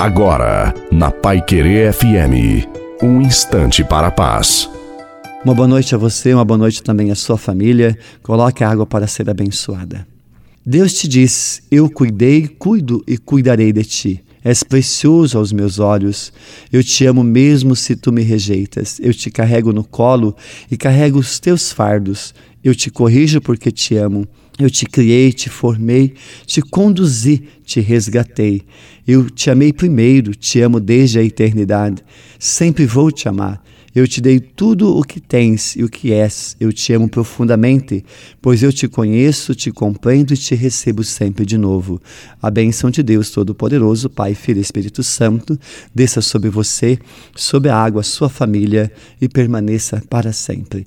Agora, na Pai Querer FM, um instante para a paz. Uma boa noite a você, uma boa noite também à sua família. Coloque a água para ser abençoada. Deus te diz: Eu cuidei, cuido e cuidarei de ti. És precioso aos meus olhos. Eu te amo mesmo se tu me rejeitas. Eu te carrego no colo e carrego os teus fardos. Eu te corrijo porque te amo. Eu te criei, te formei, te conduzi, te resgatei. Eu te amei primeiro, te amo desde a eternidade. Sempre vou te amar. Eu te dei tudo o que tens e o que és. Eu te amo profundamente, pois eu te conheço, te compreendo e te recebo sempre de novo. A bênção de Deus Todo-Poderoso, Pai, Filho e Espírito Santo, desça sobre você, sobre a água, sua família e permaneça para sempre.